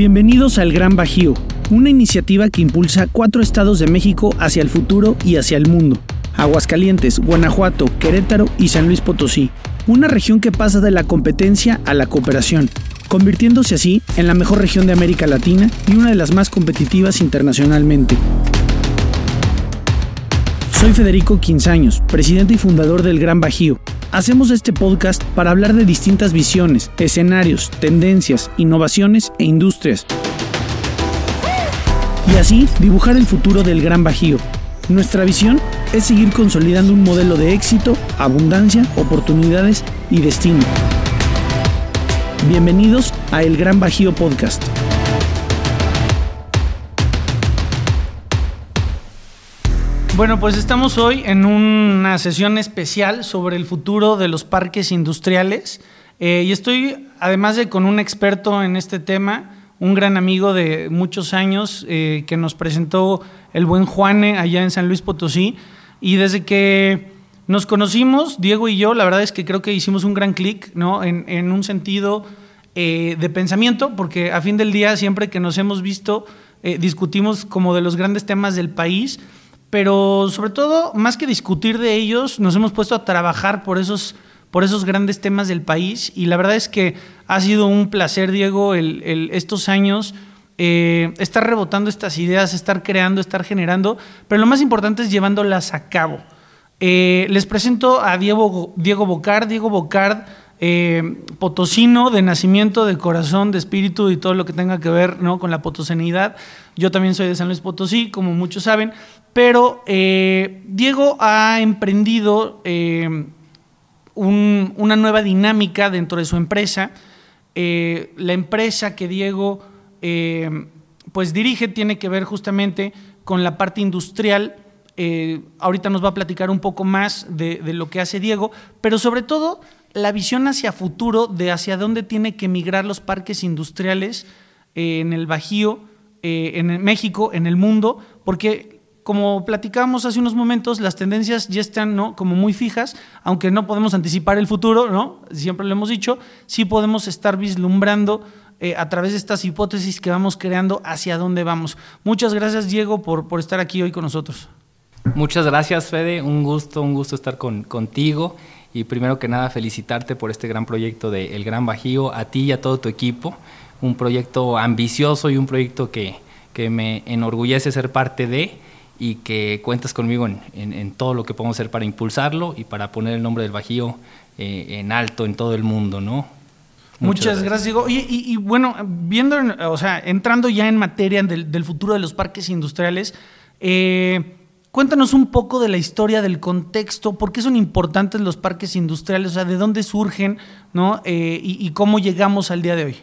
Bienvenidos al Gran Bajío, una iniciativa que impulsa cuatro estados de México hacia el futuro y hacia el mundo. Aguascalientes, Guanajuato, Querétaro y San Luis Potosí. Una región que pasa de la competencia a la cooperación, convirtiéndose así en la mejor región de América Latina y una de las más competitivas internacionalmente. Soy Federico Quinzaños, presidente y fundador del Gran Bajío. Hacemos este podcast para hablar de distintas visiones, escenarios, tendencias, innovaciones e industrias. Y así dibujar el futuro del Gran Bajío. Nuestra visión es seguir consolidando un modelo de éxito, abundancia, oportunidades y destino. Bienvenidos a El Gran Bajío Podcast. Bueno, pues estamos hoy en una sesión especial sobre el futuro de los parques industriales. Eh, y estoy además de con un experto en este tema, un gran amigo de muchos años eh, que nos presentó el buen Juane allá en San Luis Potosí. Y desde que nos conocimos, Diego y yo, la verdad es que creo que hicimos un gran clic, ¿no? En, un sentido eh, de pensamiento, porque a fin del día siempre que nos hemos visto discutimos como de los grandes temas del país pero sobre todo, más que discutir de ellos, nos hemos puesto a trabajar por esos, por esos grandes temas del país y la verdad es que ha sido un placer, Diego, estos años. Eh, estar rebotando estas ideas, estar creando, estar generando, pero lo más importante es llevándolas a cabo. Eh, les presento a Diego, Diego Bocard. Diego Bocard eh, potosino de nacimiento, de corazón, de espíritu y todo lo que tenga que ver ¿no? con la potosenidad. Yo también soy de San Luis Potosí, como muchos saben, pero eh, Diego ha emprendido eh, una nueva dinámica dentro de su empresa. la empresa que Diego pues dirige tiene que ver justamente con la parte industrial. ahorita nos va a platicar un poco más de, de lo que hace Diego, pero sobre todo la visión hacia futuro de hacia dónde tiene que migrar los parques industriales eh, en el Bajío, eh, en México, en el mundo, porque como platicábamos hace unos momentos, las tendencias ya están ¿no? como muy fijas, aunque no podemos anticipar el futuro, ¿no? siempre lo hemos dicho, sí podemos estar vislumbrando eh, a través de estas hipótesis que vamos creando hacia dónde vamos. Muchas gracias, Diego, por, por estar aquí hoy con nosotros. Muchas gracias, Fede. Un gusto, un gusto estar con, contigo y primero que nada felicitarte por este gran proyecto de El Gran Bajío, a ti y a todo tu equipo, un proyecto ambicioso y un proyecto que, que me enorgullece ser parte de y que cuentas conmigo en, en, todo lo que podemos hacer para impulsarlo y para poner el nombre del Bajío eh, en alto en todo el mundo, ¿no? Muchas, gracias, Diego. Y, y, bueno, viendo, o sea, entrando ya en materia del, del futuro de los parques industriales, eh, Cuéntanos un poco de la historia, del contexto, por qué son importantes los parques industriales, o sea, de dónde surgen, ¿no? Eh, y, cómo llegamos al día de hoy.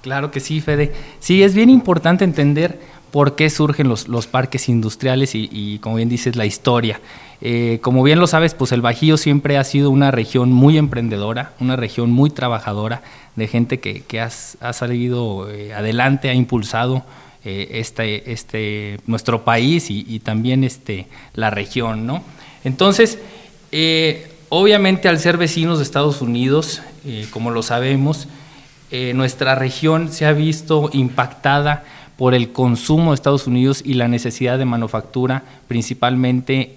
Claro que sí, Fede. Sí, es bien importante entender por qué surgen los, los parques industriales y, como bien dices, la historia. Eh, como bien lo sabes, pues el Bajío siempre ha sido una región muy emprendedora, una región muy trabajadora, de gente que, que ha, salido eh, adelante, ha impulsado eh, este, este, nuestro país y, también este, la región. ¿no? Entonces, obviamente al ser vecinos de Estados Unidos, como lo sabemos, nuestra región se ha visto impactada por el consumo de Estados Unidos y la necesidad de manufactura, principalmente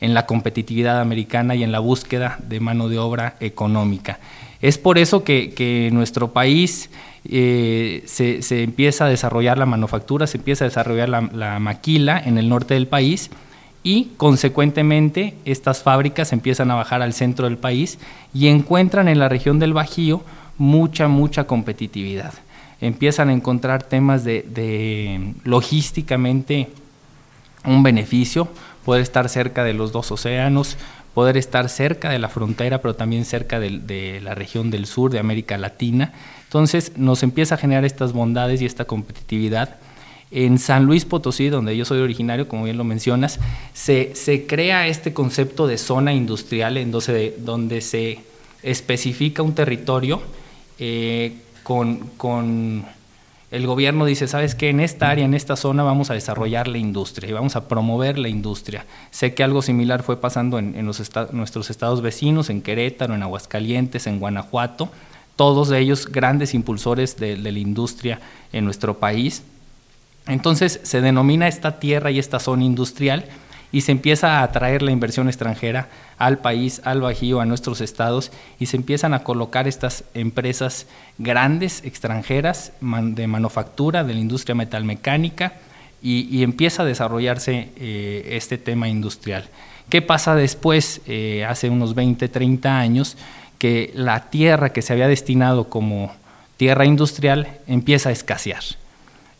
en la competitividad americana y en la búsqueda de mano de obra económica. Es por eso que, que nuestro país eh, se, empieza a desarrollar la manufactura, se empieza a desarrollar la, maquila en el norte del país y consecuentemente estas fábricas empiezan a bajar al centro del país y encuentran en la región del Bajío mucha, mucha competitividad. Empiezan a encontrar temas de, logísticamente un beneficio, poder estar cerca de los dos océanos, poder estar cerca de la frontera, pero también cerca de la región del sur de América Latina entonces nos empieza a generar estas bondades y esta competitividad. En San Luis Potosí, donde yo soy originario, como bien lo mencionas, se, se crea este concepto de zona industrial en donde, donde se especifica un territorio eh, con, el gobierno dice, sabes que en esta área, en esta zona vamos a desarrollar la industria y vamos a promover la industria. Sé que algo similar fue pasando en, nuestros estados vecinos, en Querétaro, en Aguascalientes, en Guanajuato, todos ellos grandes impulsores de, la industria en nuestro país. Entonces se denomina esta tierra y esta zona industrial y se empieza a atraer la inversión extranjera al país, al Bajío, a nuestros estados y se empiezan a colocar estas empresas grandes extranjeras de manufactura, de la industria metalmecánica y, empieza a desarrollarse eh, este tema industrial. ¿Qué pasa después, eh, hace unos 20, 30 años, que la tierra que se había destinado como tierra industrial empieza a escasear?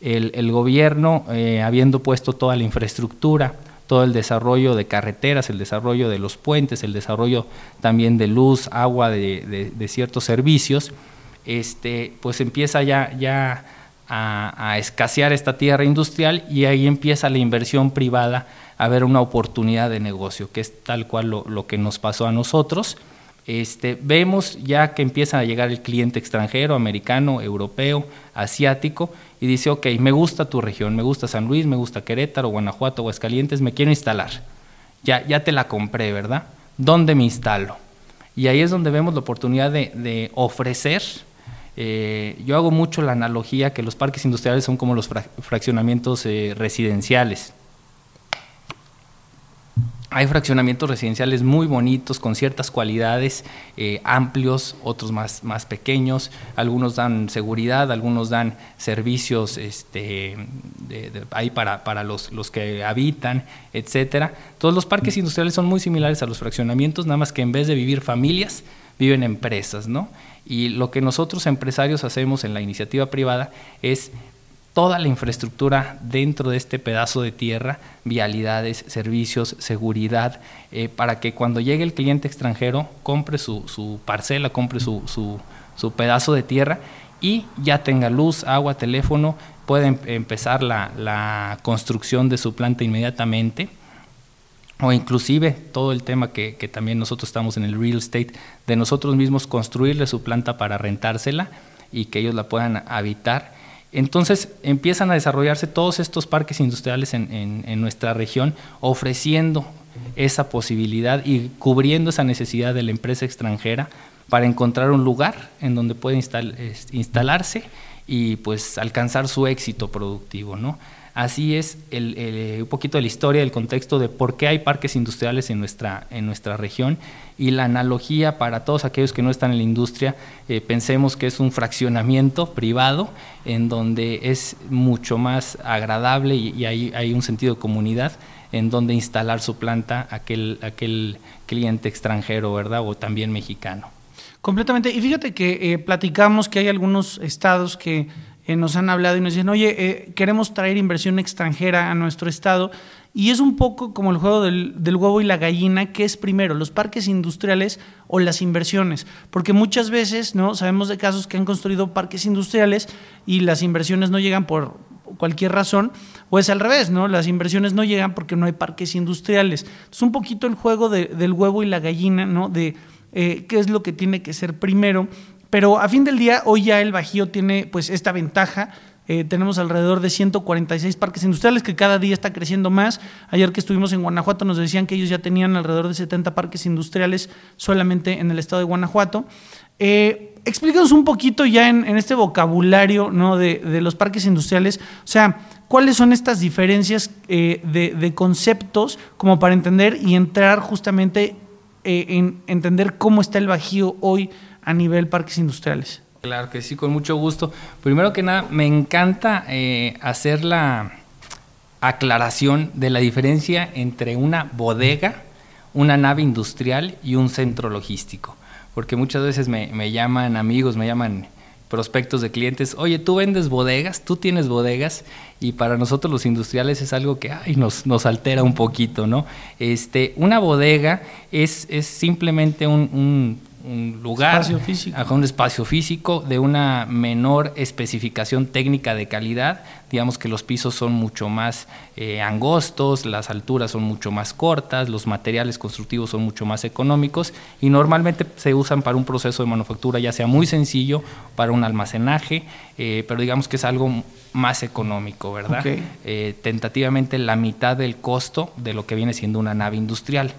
El, gobierno, eh, habiendo puesto toda la infraestructura, todo el desarrollo de carreteras, el desarrollo de los puentes, el desarrollo también de luz, agua, de, ciertos servicios, este, pues empieza ya, ya a, escasear esta tierra industrial y ahí empieza la inversión privada a ver una oportunidad de negocio, que es tal cual lo que nos pasó a nosotros. Este, vemos ya que empieza a llegar el cliente extranjero, americano, europeo, asiático, y dice, ok, me gusta tu región, me gusta San Luis, me gusta Querétaro, Guanajuato, Aguascalientes, me quiero instalar. Ya, ya te la compré, ¿verdad? ¿Dónde me instalo? Y ahí es donde vemos la oportunidad de, ofrecer. Eh, yo hago mucho la analogía que los parques industriales son como los fraccionamientos eh, residenciales. Hay fraccionamientos residenciales muy bonitos, con ciertas cualidades, eh, amplios, otros más, más pequeños, algunos dan seguridad, algunos dan servicios este, ahí para, para los, los, que habitan, etcétera. Todos los parques industriales son muy similares a los fraccionamientos, nada más que en vez de vivir familias, viven empresas, ¿no? Y lo que nosotros empresarios hacemos en la iniciativa privada es toda la infraestructura dentro de este pedazo de tierra, vialidades, servicios, seguridad, eh, para que cuando llegue el cliente extranjero compre su, parcela, compre su, su, pedazo de tierra y ya tenga luz, agua, teléfono, puede em, empezar la, construcción de su planta inmediatamente. O inclusive todo el tema que, que también nosotros estamos en el real estate, de nosotros mismos construirle su planta para rentársela y que ellos la puedan habitar entonces empiezan a desarrollarse todos estos parques industriales en, nuestra región, ofreciendo esa posibilidad y cubriendo esa necesidad de la empresa extranjera para encontrar un lugar en donde puede instalarse y pues alcanzar su éxito productivo, ¿no? Así es un poquito de la historia, el contexto de por qué hay parques industriales en nuestra, en nuestra región y la analogía para todos aquellos que no están en la industria, eh, pensemos que es un fraccionamiento privado en donde es mucho más agradable y, hay, hay, un sentido de comunidad en donde instalar su planta aquel, aquel cliente extranjero, ¿verdad? O también mexicano. Completamente. Y fíjate que eh, platicamos que hay algunos estados que eh, nos han hablado y nos dicen, oye, eh, queremos traer inversión extranjera a nuestro estado. Y es un poco como el juego del, huevo y la gallina, que es primero, los parques industriales o las inversiones. Porque muchas veces, ¿no? Sabemos de casos que han construido parques industriales y las inversiones no llegan por cualquier razón, o es al revés, ¿no? Las inversiones no llegan porque no hay parques industriales. Es un poquito el juego del huevo y la gallina, ¿no? De eh, qué es lo que tiene que ser primero pero a fin del día, hoy ya el Bajío tiene pues esta ventaja. Eh, tenemos alrededor de 146 parques industriales que cada día está creciendo más. Ayer que estuvimos en Guanajuato nos decían que ellos ya tenían alrededor de 70 parques industriales solamente en el estado de Guanajuato. Eh, explícanos un poquito ya en, este vocabulario ¿no? de, los parques industriales, o sea, cuáles son estas diferencias eh, de, conceptos como para entender y entrar justamente eh, en entender cómo está el Bajío hoy a nivel parques industriales. Claro que sí, con mucho gusto. Primero que nada, me encanta eh, hacer la aclaración de la diferencia entre una bodega, una nave industrial y un centro logístico. Porque muchas veces me, llaman amigos, me llaman prospectos de clientes, oye, tú vendes bodegas, tú tienes bodegas, y para nosotros los industriales es algo que ay, nos, nos altera un poquito, ¿no? Este, una bodega es, es simplemente un lugar, espacio físico. un espacio físico de una menor especificación técnica de calidad. Digamos que los pisos son mucho más eh, angostos, las alturas son mucho más cortas, los materiales constructivos son mucho más económicos y normalmente se usan para un proceso de manufactura ya sea muy sencillo, para un almacenaje, eh, pero digamos que es algo más económico, ¿verdad? Eh, tentativamente la mitad del costo de lo que viene siendo una nave industrial.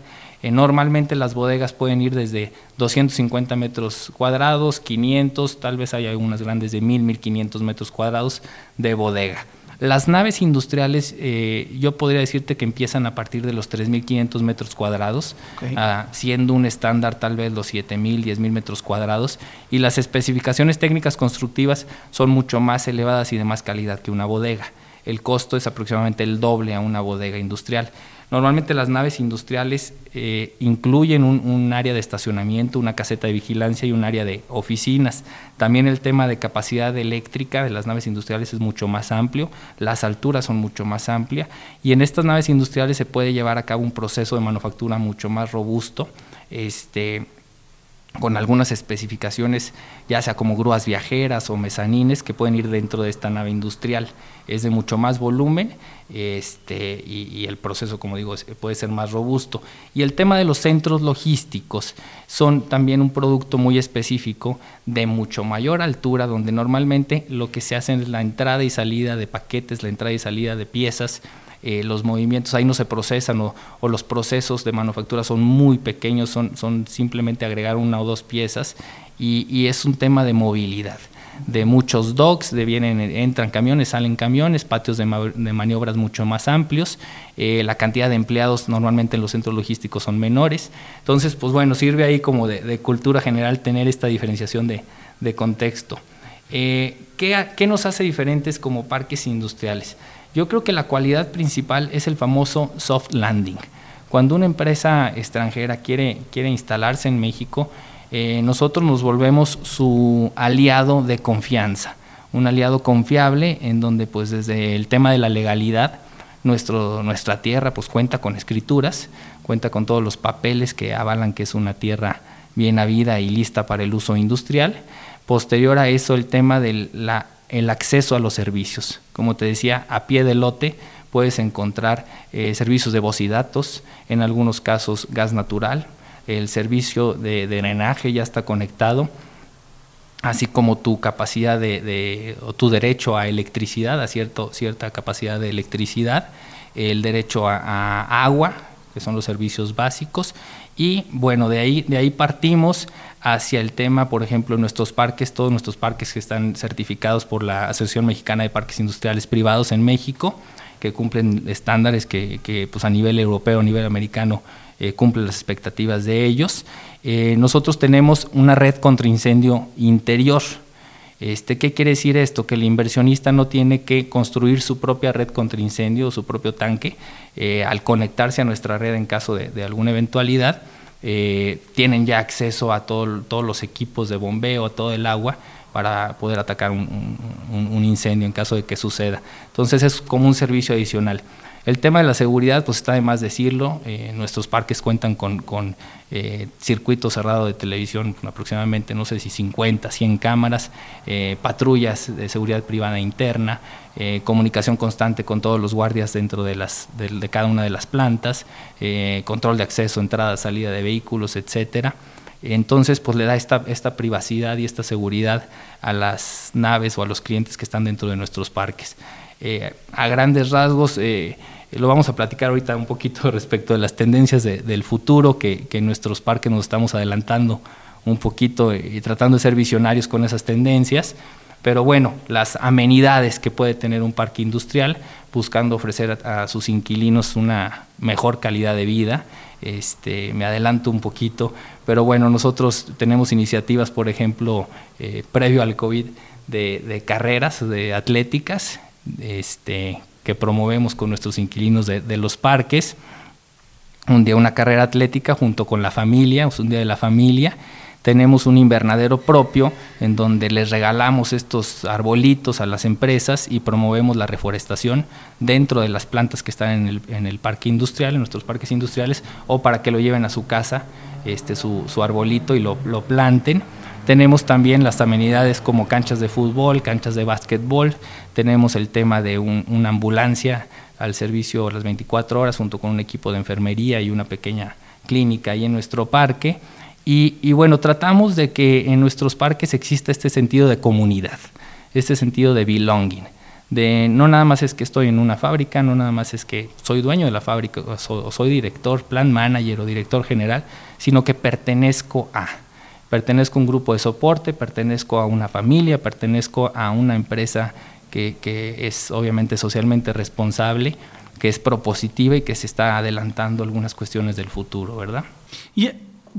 Eh, normalmente las bodegas pueden ir desde 250 metros cuadrados, 500, tal vez hay algunas grandes de 1000, 1500 metros cuadrados de bodega. Las naves industriales, eh, yo podría decirte que empiezan a partir de los 3.500 metros cuadrados, ah, siendo un estándar tal vez los 7.000, 10.000 metros cuadrados, y las especificaciones técnicas constructivas son mucho más elevadas y de más calidad que una bodega. El costo es aproximadamente el doble a una bodega industrial. Normalmente las naves industriales eh, incluyen un, área de estacionamiento, una caseta de vigilancia y un área de oficinas. También el tema de capacidad eléctrica de las naves industriales es mucho más amplio, las alturas son mucho más amplias y en estas naves industriales se puede llevar a cabo un proceso de manufactura mucho más robusto. Este, con algunas especificaciones, ya sea como grúas viajeras o mezanines que pueden ir dentro de esta nave industrial. Es de mucho más volumen este, y, el proceso, como digo, puede ser más robusto. Y el tema de los centros logísticos son también un producto muy específico de mucho mayor altura, donde normalmente lo que se hace es la entrada y salida de paquetes, la entrada y salida de piezas, eh, los movimientos ahí no se procesan o, los procesos de manufactura son muy pequeños, son, son simplemente agregar una o dos piezas y, es un tema de movilidad de muchos docks, de vienen, entran camiones, salen camiones, patios de, maniobras mucho más amplios, eh, la cantidad de empleados normalmente en los centros logísticos son menores, entonces pues bueno, sirve ahí como de, cultura general tener esta diferenciación de, contexto. Eh, ¿qué, ¿Qué nos hace diferentes como parques industriales? Yo creo que la cualidad principal es el famoso soft landing. Cuando una empresa extranjera quiere, quiere instalarse en México, eh, nosotros nos volvemos su aliado de confianza, un aliado confiable en donde pues desde el tema de la legalidad, nuestro, nuestra tierra pues cuenta con escrituras, cuenta con todos los papeles que avalan que es una tierra bien habida y lista para el uso industrial. Posterior a eso el tema de la el acceso a los servicios. Como te decía, a pie de lote puedes encontrar eh, servicios de voz y datos, en algunos casos gas natural, el servicio de, drenaje ya está conectado, así como tu capacidad de, o tu derecho a electricidad, a cierto, cierta capacidad de electricidad, el derecho a agua, que son los servicios básicos, y bueno, de ahí, de ahí partimos hacia el tema, por ejemplo, nuestros parques, todos nuestros parques que están certificados por la Asociación Mexicana de Parques Industriales Privados en México, que cumplen estándares que, que pues a nivel europeo, a nivel americano, eh, cumplen las expectativas de ellos. Eh, nosotros tenemos una red contra incendio interior. Este, ¿Qué quiere decir esto? Que el inversionista no tiene que construir su propia red contra incendio o su propio tanque eh, al conectarse a nuestra red en caso de alguna eventualidad eh, tienen ya acceso a todos los equipos de bombeo, a todo el agua para poder atacar un, incendio en caso de que suceda. Entonces es como un servicio adicional. El tema de la seguridad, pues está de más decirlo. Eh, nuestros parques cuentan con, con eh, circuito cerrado de televisión, aproximadamente, no sé si 50, 100 cámaras, eh, patrullas de seguridad privada interna, comunicación constante con todos los guardias dentro de, las, de, cada una de las plantas, control de acceso, entrada, salida de vehículos, etcétera. Entonces, pues le da esta, esta privacidad y esta seguridad a las naves o a los clientes que están dentro de nuestros parques. Eh, a grandes rasgos, eh, lo vamos a platicar ahorita un poquito respecto de las tendencias del futuro, que, en nuestros parques nos estamos adelantando un poquito y tratando de ser visionarios con esas tendencias. Pero bueno, las amenidades que puede tener un parque industrial, buscando ofrecer a, sus inquilinos una mejor calidad de vida. Este, me adelanto un poquito, pero bueno, nosotros tenemos iniciativas, por ejemplo, eh, previo al COVID, de, de carreras de atléticas este, que promovemos con nuestros inquilinos de, los parques. Un día una carrera atlética junto con la familia, un día de la familia. Tenemos un invernadero propio en donde les regalamos estos arbolitos a las empresas y promovemos la reforestación dentro de las plantas que están en el, en el parque industrial, en nuestros parques industriales, o para que lo lleven a su casa, este, su, su arbolito y lo, lo planten tenemos también las amenidades como canchas de fútbol, canchas de básquetbol, tenemos el tema de una ambulancia al servicio las 24 horas junto con un equipo de enfermería y una pequeña clínica ahí en nuestro parque. Y, bueno, tratamos de que en nuestros parques exista este sentido de comunidad, este sentido de belonging, de no nada más es que estoy en una fábrica, no nada más es que soy dueño de la fábrica o soy director, plan manager o director general, sino que pertenezco a, pertenezco a un grupo de soporte, pertenezco a una familia, pertenezco a una empresa que, que es obviamente socialmente responsable, que es propositiva y que se está adelantando algunas cuestiones del futuro, ¿verdad? Y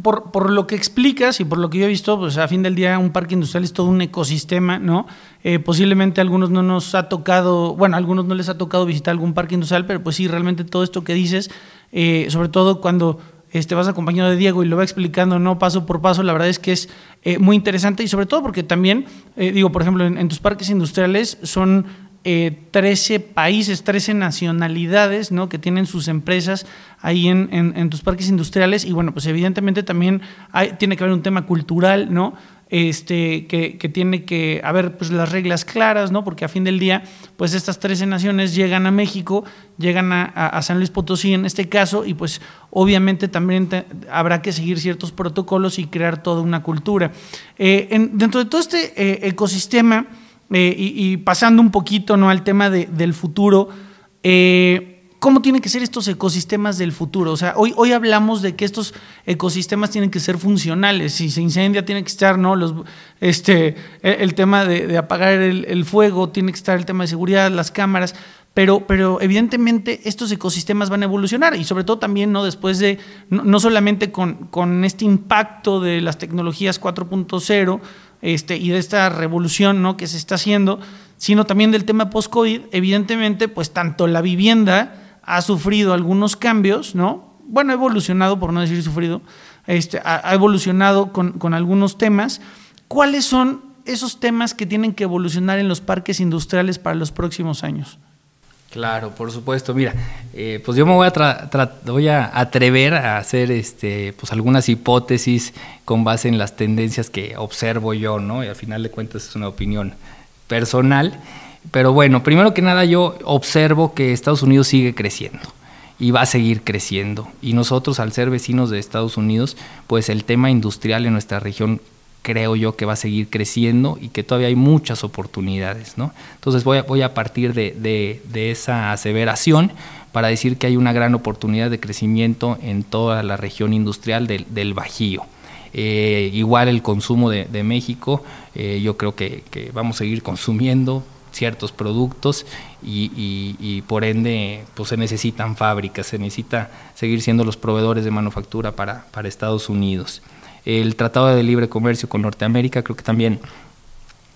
por, por, lo que explicas y por lo que yo he visto, pues a fin del día un parque industrial es todo un ecosistema, ¿no? Eh, posiblemente a algunos no nos ha tocado, bueno, a algunos no les ha tocado visitar algún parque industrial, pero pues sí, realmente todo esto que dices, eh, sobre todo cuando este, vas acompañado de Diego y lo va explicando no paso por paso, la verdad es que es eh, muy interesante y sobre todo porque también, digo, por ejemplo, en, tus parques industriales son 13 países, 13 nacionalidades ¿no? que tienen sus empresas ahí en, en, tus parques industriales y bueno, pues evidentemente también hay, tiene que haber un tema cultural, ¿no? Este, que, tiene que haber pues, las reglas claras, ¿no? porque a fin del día, pues estas 13 naciones llegan a México, llegan a, San Luis Potosí en este caso, y pues obviamente también habrá que seguir ciertos protocolos y crear toda una cultura. Eh, en, dentro de todo este eh, ecosistema, eh, y, pasando un poquito ¿no? al tema de, del futuro, eh, ¿cómo tienen que ser estos ecosistemas del futuro? O sea, hoy, hoy hablamos de que estos ecosistemas tienen que ser funcionales. Si se incendia, tiene que estar ¿no? Los, este, el, tema de, apagar el, fuego, tiene que estar el tema de seguridad, las cámaras. Pero, pero evidentemente estos ecosistemas van a evolucionar y sobre todo también no después de, no, solamente con, con, este impacto de las tecnologías 4.0, este, y de esta revolución ¿no? que se está haciendo, sino también del tema post-COVID, evidentemente, pues tanto la vivienda ha sufrido algunos cambios, ¿no? Bueno, ha evolucionado, por no decir sufrido, este, ha, evolucionado con, algunos temas. ¿Cuáles son esos temas que tienen que evolucionar en los parques industriales para los próximos años? Claro, por supuesto. Mira, eh, pues yo me voy a, voy a atrever a hacer este, pues algunas hipótesis con base en las tendencias que observo yo, ¿no? Y al final de cuentas es una opinión personal. Pero bueno, primero que nada yo observo que Estados Unidos sigue creciendo y va a seguir creciendo. Y nosotros, al ser vecinos de Estados Unidos, pues el tema industrial en nuestra región creo yo que va a seguir creciendo y que todavía hay muchas oportunidades. ¿no? Entonces voy a, voy a partir de, esa aseveración para decir que hay una gran oportunidad de crecimiento en toda la región industrial del, Bajío. Eh, igual el consumo de, México, eh, yo creo que, vamos a seguir consumiendo ciertos productos y, por ende pues se necesitan fábricas, se necesita seguir siendo los proveedores de manufactura para, Estados Unidos. El Tratado de Libre Comercio con Norteamérica creo que también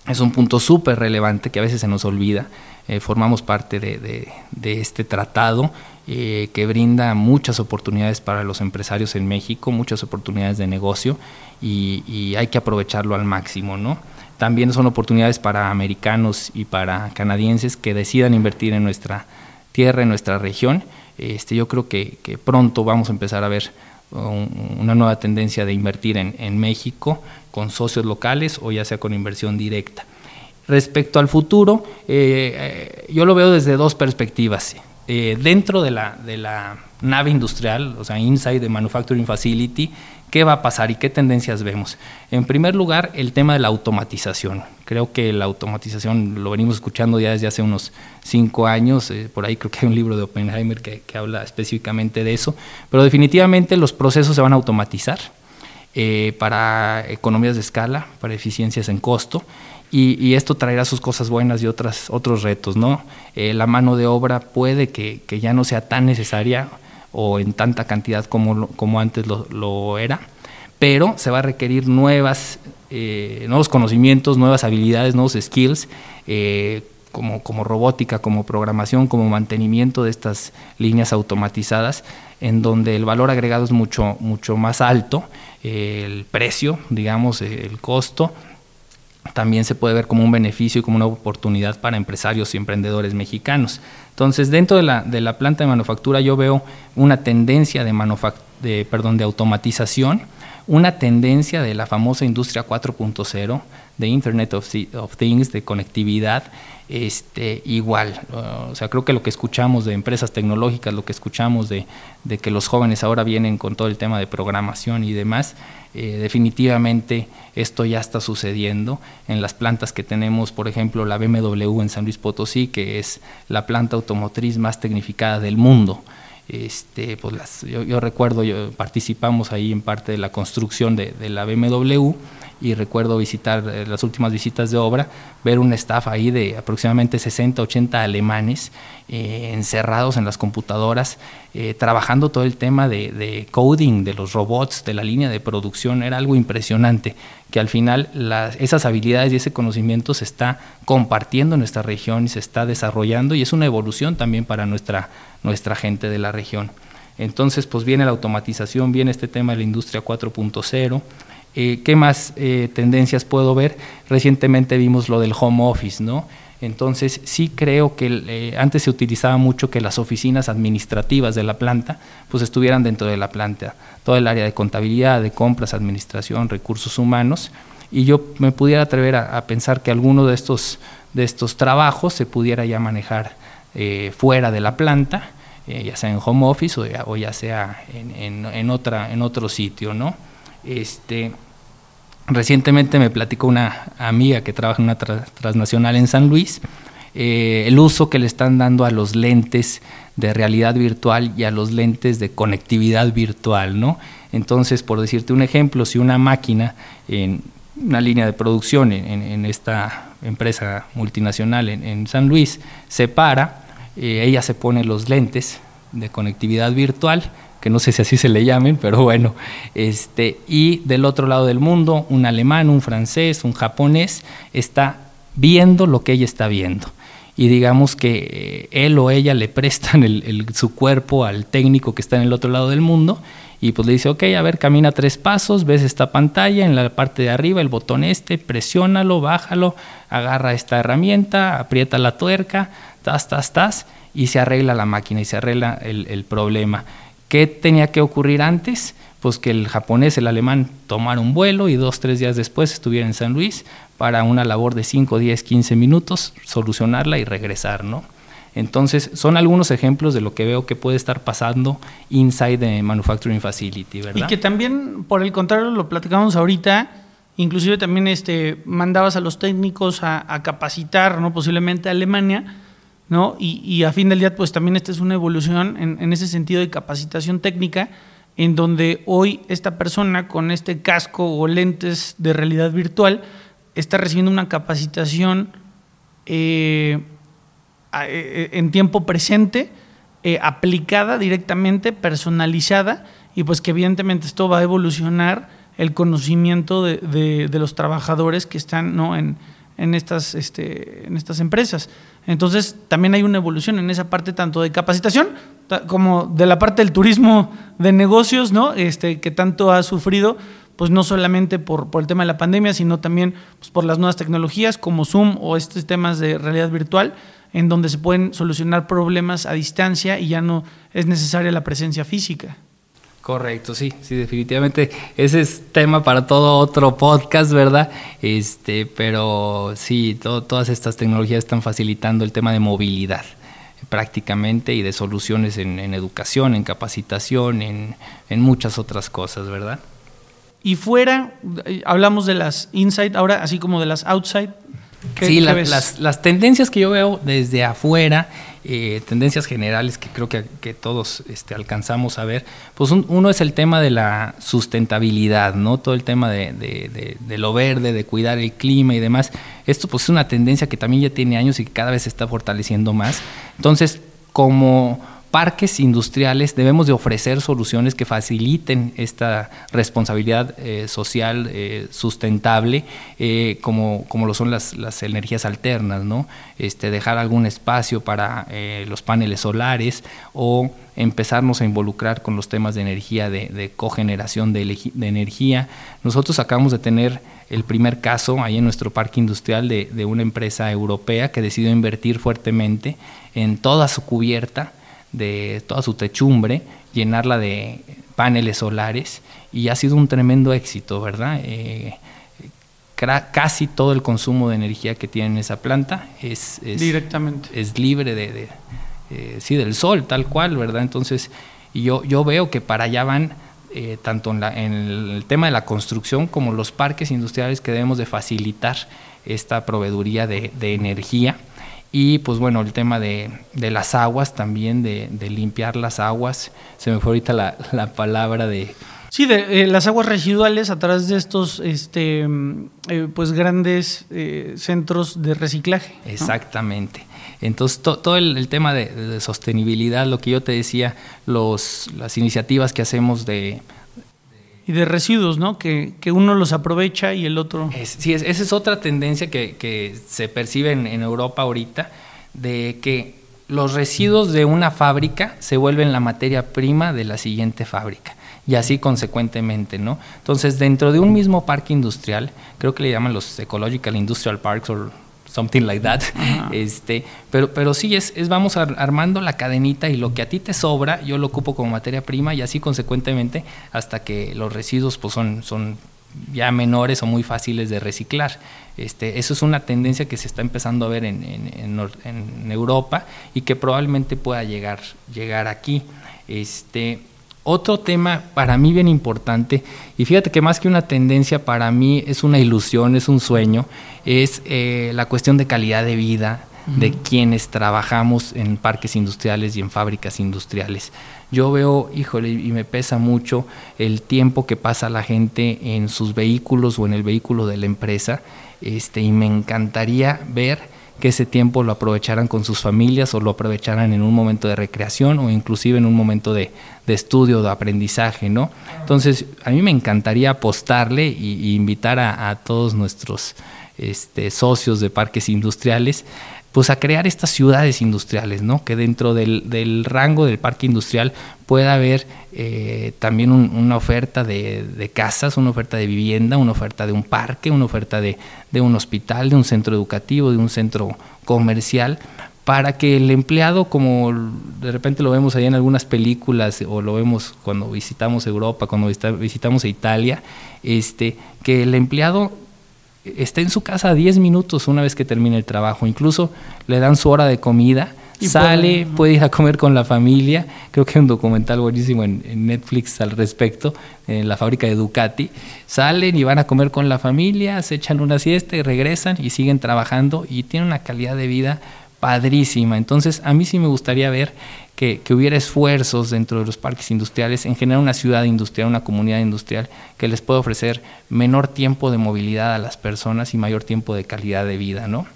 es un punto súper relevante que a veces se nos olvida. Eh, formamos parte de, este tratado eh, que brinda muchas oportunidades para los empresarios en México, muchas oportunidades de negocio y, hay que aprovecharlo al máximo. ¿no? También son oportunidades para americanos y para canadienses que decidan invertir en nuestra tierra, en nuestra región. Este, yo creo que pronto vamos a empezar a ver una nueva tendencia de invertir en, México con socios locales o ya sea con inversión directa. Respecto al futuro, eh, eh, yo lo veo desde dos perspectivas. Eh, dentro de la, de la nave industrial, o sea, inside the manufacturing facility, ¿qué va a pasar y qué tendencias vemos? En primer lugar, el tema de la automatización. Creo que la automatización lo venimos escuchando ya desde hace unos cinco años, eh, por ahí creo que hay un libro de Oppenheimer que, habla específicamente de eso, pero definitivamente los procesos se van a automatizar eh, para economías de escala, para eficiencias en costo. Y, esto traerá sus cosas buenas y otras, otros retos, ¿no? Eh, la mano de obra puede que, que ya no sea tan necesaria o en tanta cantidad como, como antes lo, era, pero se va a requerir nuevas, eh, nuevos conocimientos, nuevas habilidades, nuevos skills, eh, como, como robótica, como programación, como mantenimiento de estas líneas automatizadas, en donde el valor agregado es mucho, mucho más alto, el precio, digamos, el costo, también se puede ver como un beneficio y como una oportunidad para empresarios y emprendedores mexicanos. Entonces, dentro de la, de la planta de manufactura yo veo una tendencia de, perdón, de automatización, una tendencia de la famosa industria 4.0, de Internet of, Things, de conectividad, este, igual. o sea, creo que lo que escuchamos de empresas tecnológicas, lo que escuchamos de, que los jóvenes ahora vienen con todo el tema de programación y demás, eh, definitivamente esto ya está sucediendo en las plantas que tenemos, por ejemplo, la BMW en San Luis Potosí, que es la planta automotriz más tecnificada del mundo. Este, pues yo, recuerdo, yo, participamos ahí en parte de la construcción de, la BMW y recuerdo visitar eh, las últimas visitas de obra, ver un staff ahí de aproximadamente 60, 80 alemanes eh, encerrados en las computadoras, eh, trabajando todo el tema de, coding de los robots, de la línea de producción, era algo impresionante, que al final esas habilidades y ese conocimiento se está compartiendo en nuestra región y se está desarrollando y es una evolución también para nuestra nuestra gente de la región. Entonces, pues viene la automatización, viene este tema de la industria 4.0. Eh, ¿Qué más eh, tendencias puedo ver? Recientemente vimos lo del home office, ¿no? Entonces, sí creo que eh, antes se utilizaba mucho que las oficinas administrativas de la planta pues estuvieran dentro de la planta, todo el área de contabilidad, de compras, administración, recursos humanos, y yo me pudiera atrever a, pensar que alguno de estos, de estos trabajos se pudiera ya manejar fuera de la planta ya sea en home office o ya, sea en, otra, en otro sitio, ¿no? Este, recientemente me platicó una amiga que trabaja en una transnacional en San Luis, eh, el uso que le están dando a los lentes de realidad virtual y a los lentes de conectividad virtual, ¿no? Entonces, por decirte un ejemplo, si una máquina en una línea de producción en, esta empresa multinacional en, San Luis se para, eh, ella se pone los lentes de conectividad virtual, que no sé si así se le llamen, pero bueno, este, y del otro lado del mundo, un alemán, un francés, un japonés, está viendo lo que ella está viendo. Y digamos que eh, él o ella le prestan su cuerpo al técnico que está en el otro lado del mundo y pues le dice, ok, a ver, camina tres pasos, ves esta pantalla, en la parte de arriba el botón este, presiónalo, bájalo, agarra esta herramienta, aprieta la tuerca, tas, tas, tas, y se arregla la máquina y se arregla el, problema. ¿Qué tenía que ocurrir antes? Pues que el japonés, el alemán tomara un vuelo y dos, tres días después estuviera en San Luis para una labor de 5, 10, 15 minutos, solucionarla y regresar, ¿no? Entonces, son algunos ejemplos de lo que veo que puede estar pasando inside the manufacturing facility, ¿verdad? Y que también, por el contrario, lo platicamos ahorita, inclusive también este, mandabas a los técnicos a, a capacitar, ¿no? Posiblemente a Alemania, Y, a fin del día, pues también esta es una evolución en, ese sentido de capacitación técnica, en donde hoy esta persona con este casco o lentes de realidad virtual está recibiendo una capacitación eh, eh, en tiempo presente, eh, aplicada directamente, personalizada, y pues que evidentemente esto va a evolucionar el conocimiento de, los trabajadores que están este, en estas empresas. Entonces, también hay una evolución en esa parte tanto de capacitación como de la parte del turismo de negocios, ¿no? Este, que tanto ha sufrido, pues no solamente por, el tema de la pandemia, sino también pues, por las nuevas tecnologías como Zoom o estos temas de realidad virtual, en donde se pueden solucionar problemas a distancia y ya no es necesaria la presencia física. Correcto, sí, sí, definitivamente. Ese es tema para todo otro podcast, ¿verdad? Este, pero sí, todas estas tecnologías están facilitando el tema de movilidad prácticamente y de soluciones en, educación, en capacitación, en, muchas otras cosas, ¿verdad? Y fuera, hablamos de las inside, ahora así como de las outside. sí, las, las tendencias que yo veo desde afuera eh, tendencias generales que creo que, todos este, alcanzamos a ver, pues uno es el tema de la sustentabilidad, ¿no? Todo el tema de, lo verde, de cuidar el clima y demás. Esto pues es una tendencia que también ya tiene años y que cada vez se está fortaleciendo más. Entonces, como parques industriales debemos de ofrecer soluciones que faciliten esta responsabilidad eh, social eh, sustentable, eh, como, como lo son las, las, energías alternas, ¿no? Este, dejar algún espacio para los paneles solares o empezarnos a involucrar con los temas de energía, de, cogeneración de, de, energía. Nosotros acabamos de tener el primer caso ahí en nuestro parque industrial de, de una empresa europea que decidió invertir fuertemente en toda su cubierta de toda su techumbre, llenarla de paneles solares y ha sido un tremendo éxito, ¿verdad? Eh, casi todo el consumo de energía que tiene esa planta es, directamente. es libre de, eh, sí del sol tal cual verdad entonces yo yo veo que para allá van eh, tanto en, en, el tema de la construcción como los parques industriales que debemos de facilitar esta proveeduría de, energía y pues bueno el tema de, las aguas también de, limpiar las aguas se me fue ahorita la, la palabra de Sí, de eh, las aguas residuales a través de estos este, mm, eh, pues grandes eh, centros de reciclaje. Exactamente. Entonces, todo el, tema de, sostenibilidad, lo que yo te decía, los, las iniciativas que hacemos de... Y de residuos, ¿no? Que, uno los aprovecha y el otro... sí, esa es otra tendencia que, se percibe en, en Europa ahorita, de que los residuos de una fábrica se vuelven la materia prima de la siguiente fábrica y así consecuentemente, ¿no? Entonces, dentro de un mismo parque industrial, creo que le llaman los Ecological Industrial Parks o something like that, este, pero, pero sí, es, es vamos armando la cadenita y lo que a ti te sobra, yo lo ocupo como materia prima y así consecuentemente hasta que los residuos pues son, son ya menores o muy fáciles de reciclar. Este, eso es una tendencia que se está empezando a ver en, en, en, Europa y que probablemente pueda llegar, llegar aquí. Este, otro tema para mí bien importante, y fíjate que más que una tendencia para mí es una ilusión, es un sueño, es eh, la cuestión de calidad de vida de quienes trabajamos en parques industriales y en fábricas industriales. Yo veo, híjole, y me pesa mucho el tiempo que pasa la gente en sus vehículos o en el vehículo de la empresa, este, y me encantaría ver que ese tiempo lo aprovecharan con sus familias o lo aprovecharan en un momento de recreación o inclusive en un momento de, de estudio, de aprendizaje, ¿no? Entonces, a mí me encantaría apostarle y, invitar a, a, todos nuestros este, socios de parques industriales pues a crear estas ciudades industriales, ¿no? Que dentro del, rango del parque industrial pueda haber eh, también una oferta de, casas, una oferta de vivienda, una oferta de un parque, una oferta de, un hospital, de un centro educativo, de un centro comercial, para que el empleado, como de repente lo vemos ahí en algunas películas o lo vemos cuando visitamos Europa, cuando visitamos Italia, este, que el empleado esté en su casa 10 minutos una vez que termine el trabajo, incluso le dan su hora de comida, sale, puede, ir a comer con la familia, creo que hay un documental buenísimo en, Netflix al respecto, en la fábrica de Ducati, salen y van a comer con la familia, se echan una siesta y regresan y siguen trabajando y tienen una calidad de vida padrísima. Entonces, a mí sí me gustaría ver que, hubiera esfuerzos dentro de los parques industriales en generar una ciudad industrial, una comunidad industrial que les pueda ofrecer menor tiempo de movilidad a las personas y mayor tiempo de calidad de vida, ¿no?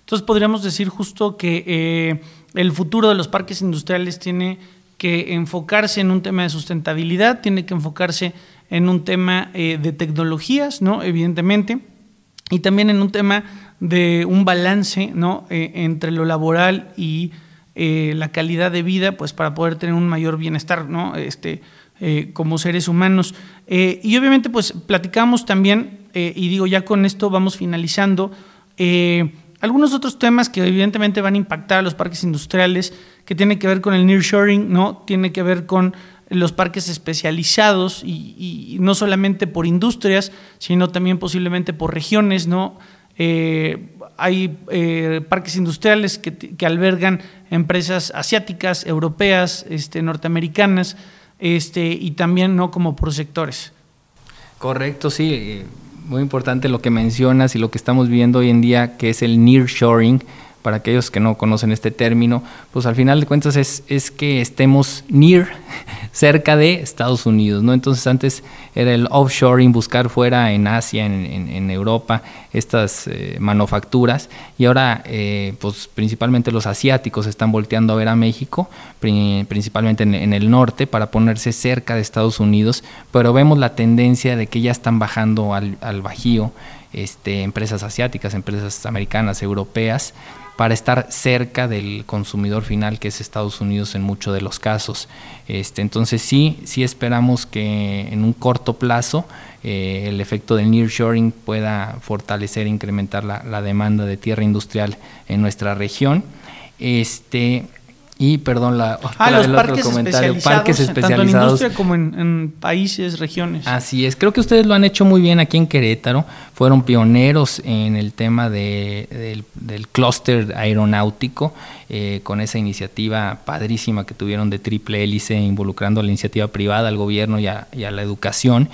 Entonces podríamos decir justo que eh, el futuro de los parques industriales tiene que enfocarse en un tema de sustentabilidad, tiene que enfocarse en un tema eh, de tecnologías, ¿no? Evidentemente, y también en un tema de un balance, ¿no? Eh, entre lo laboral y eh, la calidad de vida, pues para poder tener un mayor bienestar, ¿no? Este, eh, como seres humanos. Eh, y obviamente, pues platicamos también, y digo, ya con esto vamos finalizando, algunos otros temas que evidentemente van a impactar a los parques industriales, que tiene que ver con el nearshoring, ¿no? Tiene que ver con los parques especializados y, no solamente por industrias, sino también posiblemente por regiones, ¿no? Hay eh, parques industriales que, albergan empresas asiáticas, europeas, este, norteamericanas, este, y también no como por sectores. Correcto, sí. Eh, muy importante lo que mencionas y lo que estamos viendo hoy en día, que es el nearshoring, para aquellos que no conocen este término, pues al final de cuentas es, es que estemos near, cerca de Estados Unidos, ¿no? Entonces antes era el offshoring, buscar fuera en Asia, en, Europa, estas eh, manufacturas, y ahora eh, pues principalmente los asiáticos están volteando a ver a México, principalmente en, el norte, para ponerse cerca de Estados Unidos, pero vemos la tendencia de que ya están bajando al, al Bajío, este, empresas asiáticas, empresas americanas, europeas, para estar cerca del consumidor final que es Estados Unidos en muchos de los casos. Este, entonces sí, sí esperamos que en un corto plazo eh, el efecto del nearshoring pueda fortalecer e incrementar la, demanda de tierra industrial en nuestra región. Este, y, perdón, la ah, los parques especializados, parques especializados. Tanto en industria como en, países, regiones. Así es, creo que ustedes lo han hecho muy bien aquí en Querétaro. Fueron pioneros en el tema de, del, clúster aeronáutico, eh, con esa iniciativa padrísima que tuvieron de triple hélice, involucrando a la iniciativa privada, al gobierno y a, la educación.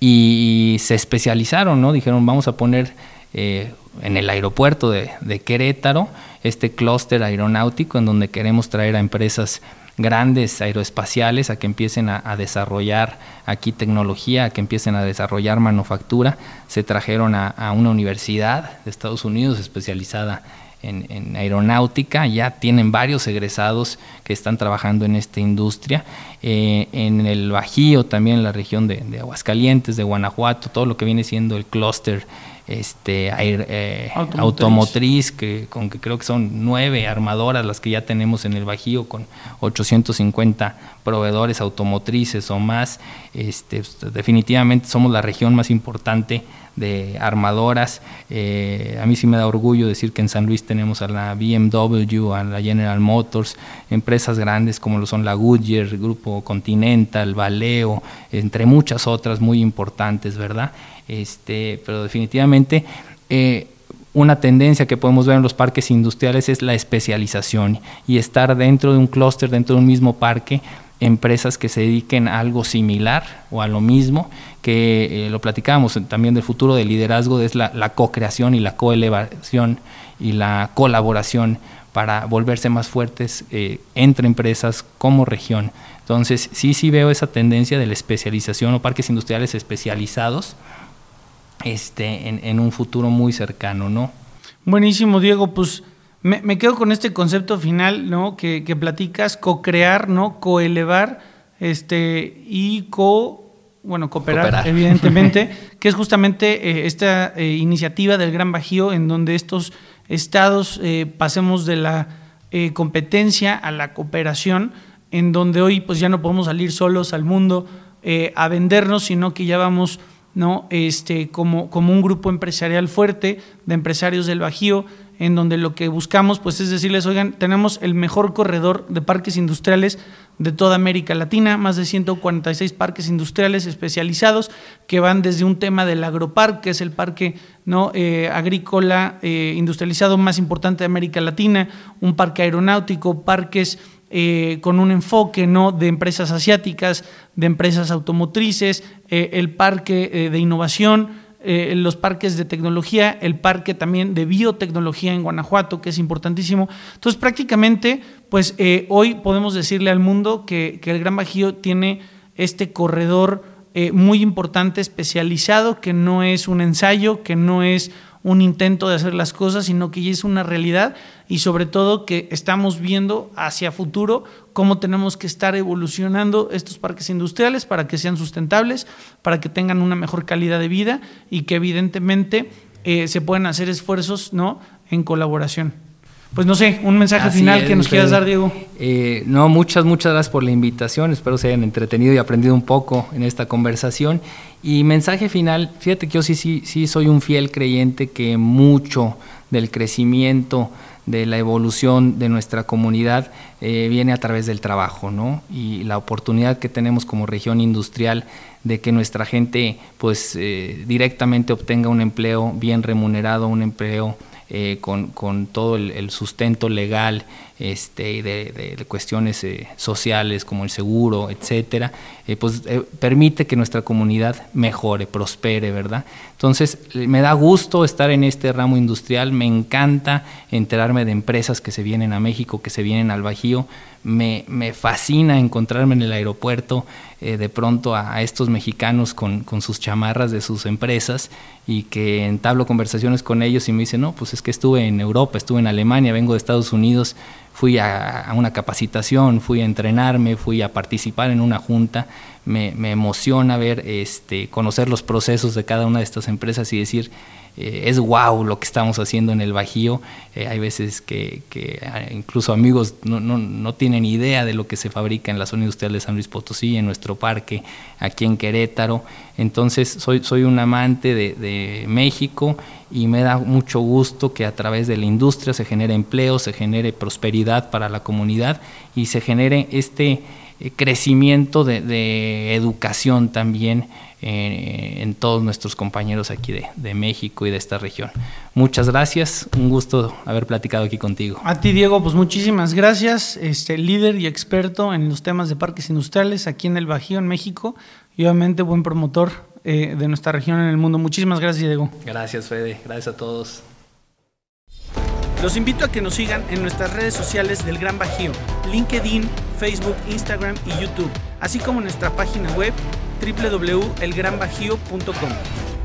Y, se especializaron, ¿no? Dijeron, vamos a poner eh, en el aeropuerto de, Querétaro, este clúster aeronáutico en donde queremos traer a empresas grandes aeroespaciales a que empiecen a, desarrollar aquí tecnología, a que empiecen a desarrollar manufactura. Se trajeron a, una universidad de Estados Unidos especializada en, aeronáutica, ya tienen varios egresados que están trabajando en esta industria. Eh, en el Bajío, también en la región de, de Aguascalientes, de Guanajuato, todo lo que viene siendo el clúster este, eh, automotriz. que, con que creo que son nueve armadoras las que ya tenemos en el Bajío, con 850 proveedores automotrices o más. Este, pues, definitivamente somos la región más importante de armadoras. Eh, a mí sí me da orgullo decir que en San Luis tenemos a la BMW, a la General Motors, empresas grandes como lo son la Goodyear, Grupo Continental, Valeo, entre muchas otras muy importantes, ¿verdad? Este, pero definitivamente eh, una tendencia que podemos ver en los parques industriales es la especialización y estar dentro de un clúster, dentro de un mismo parque, empresas que se dediquen a algo similar o a lo mismo, que eh, lo platicábamos también del futuro del liderazgo, es la, la co-creación y la coelevación y la colaboración para volverse más fuertes eh, entre empresas como región. Entonces, sí, sí veo esa tendencia de la especialización o parques industriales especializados este, en, un futuro muy cercano, ¿no? Buenísimo, Diego, pues me, quedo con este concepto final, ¿no? Que, platicas, co-crear, ¿no? Coelevar, este, y co bueno, cooperar, evidentemente, que es justamente eh, esta eh, iniciativa del Gran Bajío en donde estos estados eh, pasemos de la competencia a la cooperación, en donde hoy pues ya no podemos salir solos al mundo a vendernos, sino que ya vamos ¿no? Este, como, como un grupo empresarial fuerte de empresarios del Bajío, en donde lo que buscamos pues, es decirles, oigan, tenemos el mejor corredor de parques industriales de toda América Latina, más de 146 parques industriales especializados que van desde un tema del agroparque, que es el parque ¿no? Eh, agrícola eh, industrializado más importante de América Latina, un parque aeronáutico, parques eh, con un enfoque ¿no? de empresas asiáticas, de empresas automotrices, eh, el parque eh, de innovación, los parques de tecnología, el parque también de biotecnología en Guanajuato, que es importantísimo. Entonces, prácticamente, pues hoy podemos decirle al mundo que, que el Gran Bajío tiene este corredor muy importante, especializado, que no es un ensayo, que no es un intento de hacer las cosas, sino que ya es una realidad y sobre todo que estamos viendo hacia futuro cómo tenemos que estar evolucionando estos parques industriales para que sean sustentables, para que tengan una mejor calidad de vida y que evidentemente eh, se puedan hacer esfuerzos ¿no? en colaboración. Pues no sé, un mensaje final que nos quieras dar, Diego. Eh, no, muchas, muchas gracias por la invitación. Espero se hayan entretenido y aprendido un poco en esta conversación. Y mensaje final, fíjate que yo sí, sí, sí soy un fiel creyente que mucho del crecimiento, de la evolución de nuestra comunidad eh, viene a través del trabajo, ¿no? Y la oportunidad que tenemos como región industrial de que nuestra gente pues eh, directamente obtenga un empleo bien remunerado, un empleo eh, con, con, todo el, sustento legal este, de, de, cuestiones eh, sociales como el seguro, etcétera, eh, pues permite que nuestra comunidad mejore, prospere, ¿verdad? Entonces, me da gusto estar en este ramo industrial, me encanta enterarme de empresas que se vienen a México, que se vienen al Bajío, me, me fascina encontrarme en el aeropuerto eh, de pronto a, estos mexicanos con, con, sus chamarras de sus empresas y que entablo conversaciones con ellos y me dicen, no, pues es que estuve en Europa, estuve en Alemania, vengo de Estados Unidos, fui a, una capacitación, fui a entrenarme, fui a participar en una junta, me, me emociona ver, este, conocer los procesos de cada una de estas empresas y decir, eh, es wow lo que estamos haciendo en el Bajío. Eh, hay veces que, ah, incluso amigos no, no, no, tienen idea de lo que se fabrica en la zona industrial de San Luis Potosí, en nuestro parque, aquí en Querétaro. Entonces soy, soy un amante de, de México y me da mucho gusto que a través de la industria se genere empleo, se genere prosperidad para la comunidad y se genere este eh, crecimiento de, educación también eh, en todos nuestros compañeros aquí de, México y de esta región. Muchas gracias, un gusto haber platicado aquí contigo. A ti, Diego, pues muchísimas gracias, este líder y experto en los temas de parques industriales aquí en el Bajío, en México, y obviamente buen promotor eh, de nuestra región en el mundo. Muchísimas gracias, Diego. Gracias, Fede, gracias a todos. Los invito a que nos sigan en nuestras redes sociales del Gran Bajío, LinkedIn, Facebook, Instagram y YouTube, así como en nuestra página web www.elgranbajío.com.